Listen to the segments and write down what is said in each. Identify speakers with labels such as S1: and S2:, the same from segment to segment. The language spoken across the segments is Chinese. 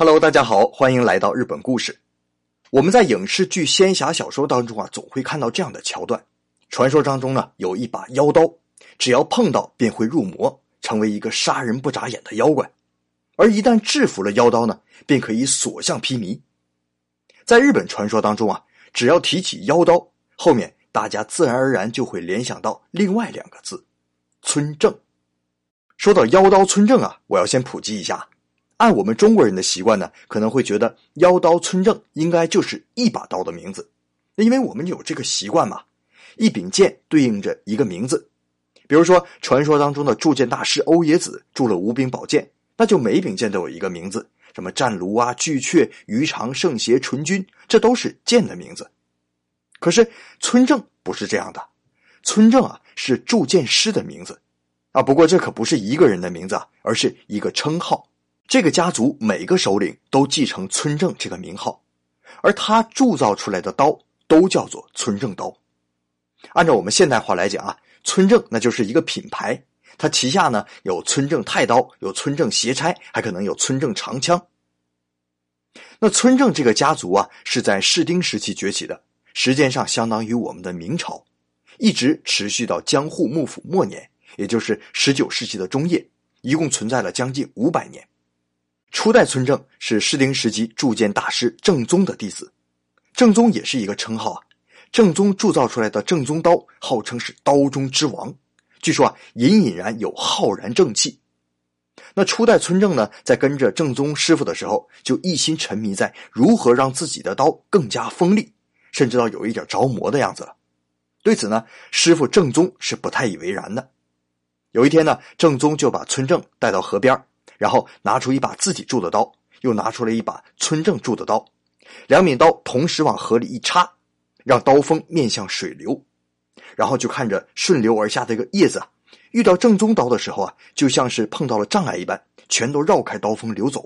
S1: Hello，大家好，欢迎来到日本故事。我们在影视剧、仙侠小说当中啊，总会看到这样的桥段：传说当中呢，有一把妖刀，只要碰到便会入魔，成为一个杀人不眨眼的妖怪。而一旦制服了妖刀呢，便可以所向披靡。在日本传说当中啊，只要提起妖刀，后面大家自然而然就会联想到另外两个字——村正。说到妖刀村正啊，我要先普及一下。按我们中国人的习惯呢，可能会觉得妖刀村正应该就是一把刀的名字，因为我们有这个习惯嘛。一柄剑对应着一个名字，比如说传说当中的铸剑大师欧冶子铸了五柄宝剑，那就每柄剑都有一个名字，什么战卢啊、巨阙、鱼肠、圣邪、纯君，这都是剑的名字。可是村正不是这样的，村正啊是铸剑师的名字啊。不过这可不是一个人的名字，而是一个称号。这个家族每个首领都继承村正这个名号，而他铸造出来的刀都叫做村正刀。按照我们现代话来讲啊，村正那就是一个品牌，他旗下呢有村正太刀，有村正斜钗，还可能有村正长枪。那村正这个家族啊，是在室町时期崛起的，时间上相当于我们的明朝，一直持续到江户幕府末年，也就是十九世纪的中叶，一共存在了将近五百年。初代村正是室町时期铸剑大师正宗的弟子，正宗也是一个称号啊。正宗铸造出来的正宗刀号称是刀中之王，据说啊隐隐然有浩然正气。那初代村正呢，在跟着正宗师傅的时候，就一心沉迷在如何让自己的刀更加锋利，甚至到有一点着魔的样子了。对此呢，师傅正宗是不太以为然的。有一天呢，正宗就把村正带到河边然后拿出一把自己铸的刀，又拿出了一把村正铸的刀，两柄刀同时往河里一插，让刀锋面向水流，然后就看着顺流而下的一个叶子，遇到正宗刀的时候啊，就像是碰到了障碍一般，全都绕开刀锋流走；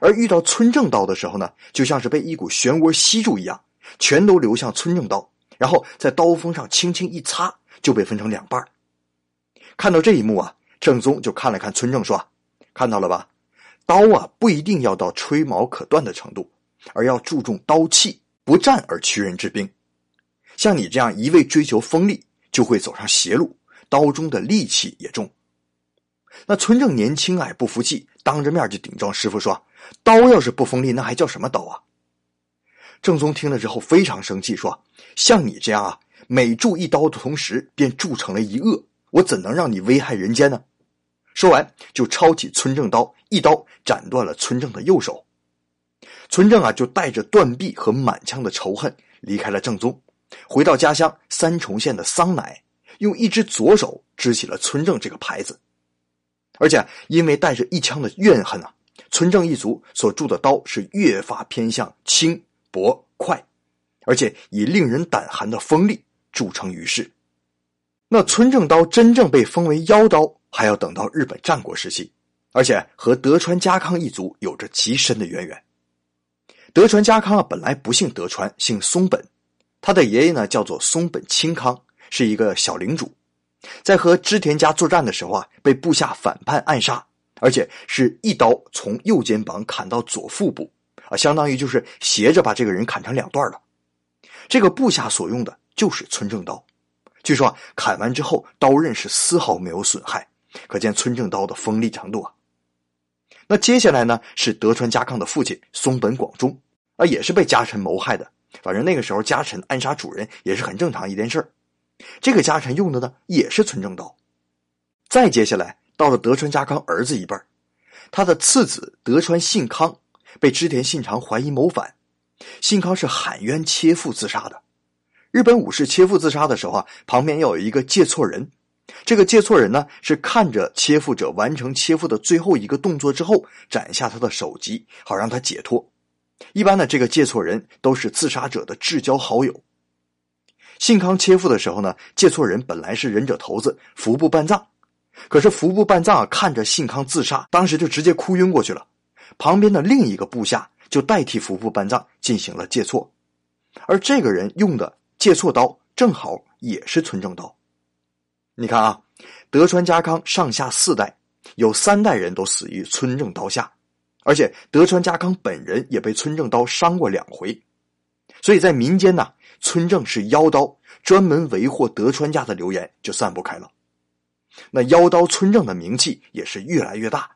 S1: 而遇到村正刀的时候呢，就像是被一股漩涡吸住一样，全都流向村正刀，然后在刀锋上轻轻一擦，就被分成两半看到这一幕啊，正宗就看了看村正说。看到了吧，刀啊不一定要到吹毛可断的程度，而要注重刀气，不战而屈人之兵。像你这样一味追求锋利，就会走上邪路，刀中的戾气也重。那村正年轻哎，不服气，当着面就顶撞师傅说：“刀要是不锋利，那还叫什么刀啊？”正宗听了之后非常生气，说：“像你这样啊，每铸一刀的同时便铸成了一恶，我怎能让你危害人间呢？”说完，就抄起村正刀，一刀斩断了村正的右手。村正啊，就带着断臂和满腔的仇恨离开了正宗，回到家乡三重县的桑乃，用一只左手支起了村正这个牌子。而且，因为带着一腔的怨恨啊，村正一族所铸的刀是越发偏向轻薄快，而且以令人胆寒的锋利著称于世。那村正刀真正被封为妖刀。还要等到日本战国时期，而且和德川家康一族有着极深的渊源。德川家康啊，本来不姓德川，姓松本，他的爷爷呢叫做松本清康，是一个小领主，在和织田家作战的时候啊，被部下反叛暗杀，而且是一刀从右肩膀砍到左腹部，啊，相当于就是斜着把这个人砍成两段了。这个部下所用的就是村正刀，据说砍完之后刀刃是丝毫没有损害。可见村正刀的锋利程度啊！那接下来呢是德川家康的父亲松本广忠啊，也是被家臣谋害的。反正那个时候家臣暗杀主人也是很正常一件事儿这个家臣用的呢也是村正刀。再接下来到了德川家康儿子一辈他的次子德川信康被织田信长怀疑谋反，信康是喊冤切腹自杀的。日本武士切腹自杀的时候啊，旁边要有一个借错人。这个借错人呢，是看着切腹者完成切腹的最后一个动作之后，斩下他的首级，好让他解脱。一般呢，这个借错人都是自杀者的至交好友。信康切腹的时候呢，借错人本来是忍者头子服部半藏，可是服部半藏看着信康自杀，当时就直接哭晕过去了。旁边的另一个部下就代替服部半藏进行了借错，而这个人用的借错刀正好也是村正刀。你看啊，德川家康上下四代，有三代人都死于村正刀下，而且德川家康本人也被村正刀伤过两回，所以在民间呢，村正是妖刀，专门为祸德川家的流言就散不开了。那妖刀村正的名气也是越来越大，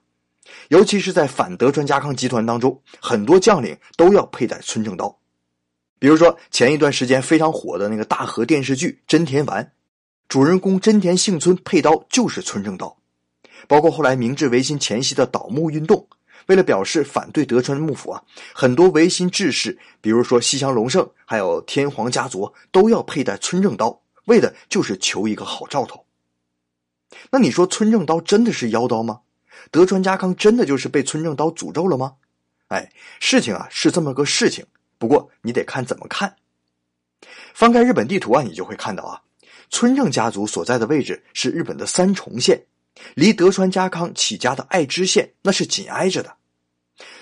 S1: 尤其是在反德川家康集团当中，很多将领都要佩戴村正刀。比如说前一段时间非常火的那个大河电视剧《真田丸》，主人公真田幸村佩刀就是村正刀。包括后来明治维新前夕的倒幕运动，为了表示反对德川幕府啊，很多维新志士，比如说西乡隆盛，还有天皇家族，都要佩戴村正刀，为的就是求一个好兆头。那你说村正刀真的是妖刀吗？德川家康真的就是被村正刀诅咒了吗？哎，事情啊是这么个事情，不过你得看怎么看。翻开日本地图啊，你就会看到啊，村正家族所在的位置是日本的三重县。离德川家康起家的爱知县那是紧挨着的。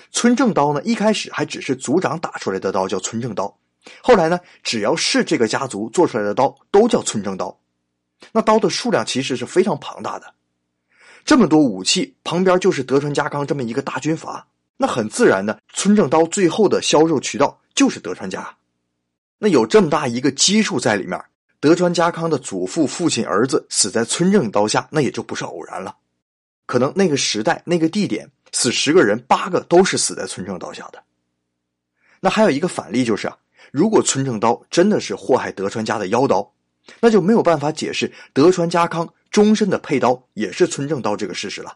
S1: 村正刀呢，一开始还只是族长打出来的刀叫村正刀，后来呢，只要是这个家族做出来的刀都叫村正刀。那刀的数量其实是非常庞大的，这么多武器旁边就是德川家康这么一个大军阀，那很自然的，村正刀最后的销售渠道就是德川家。那有这么大一个基数在里面。德川家康的祖父、父亲、儿子死在村正刀下，那也就不是偶然了。可能那个时代、那个地点死十个人，八个都是死在村正刀下的。那还有一个反例就是啊，如果村正刀真的是祸害德川家的妖刀，那就没有办法解释德川家康终身的佩刀也是村正刀这个事实了。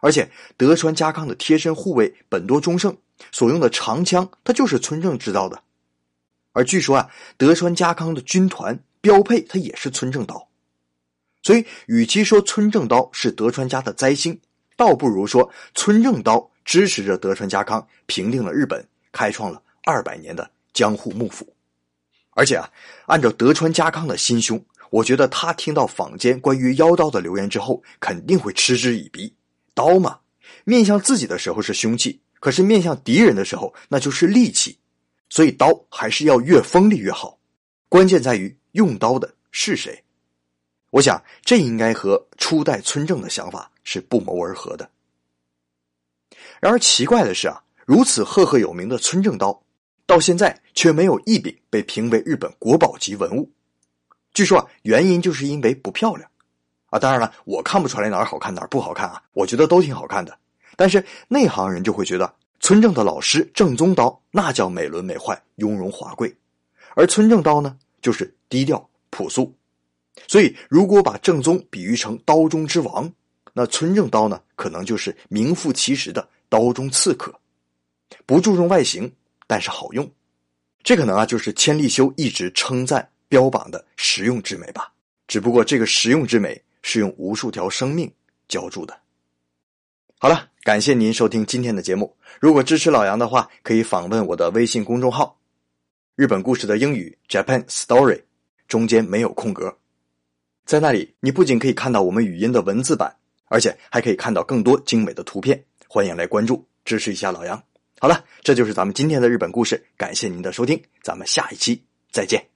S1: 而且德川家康的贴身护卫本多忠胜所用的长枪，它就是村正制造的。而据说啊，德川家康的军团标配它也是村正刀，所以与其说村正刀是德川家的灾星，倒不如说村正刀支持着德川家康平定了日本，开创了二百年的江户幕府。而且啊，按照德川家康的心胸，我觉得他听到坊间关于妖刀的流言之后，肯定会嗤之以鼻。刀嘛，面向自己的时候是凶器，可是面向敌人的时候，那就是利器。所以刀还是要越锋利越好，关键在于用刀的是谁。我想这应该和初代村正的想法是不谋而合的。然而奇怪的是啊，如此赫赫有名的村正刀，到现在却没有一柄被评为日本国宝级文物。据说啊，原因就是因为不漂亮啊。当然了，我看不出来哪儿好看哪儿不好看啊，我觉得都挺好看的。但是内行人就会觉得。村正的老师正宗刀，那叫美轮美奂、雍容华贵，而村正刀呢，就是低调朴素。所以，如果把正宗比喻成刀中之王，那村正刀呢，可能就是名副其实的刀中刺客，不注重外形，但是好用。这可能啊，就是千利休一直称赞、标榜的实用之美吧。只不过，这个实用之美是用无数条生命浇筑的。好了。感谢您收听今天的节目。如果支持老杨的话，可以访问我的微信公众号“日本故事的英语 Japan Story”，中间没有空格。在那里，你不仅可以看到我们语音的文字版，而且还可以看到更多精美的图片。欢迎来关注，支持一下老杨。好了，这就是咱们今天的日本故事。感谢您的收听，咱们下一期再见。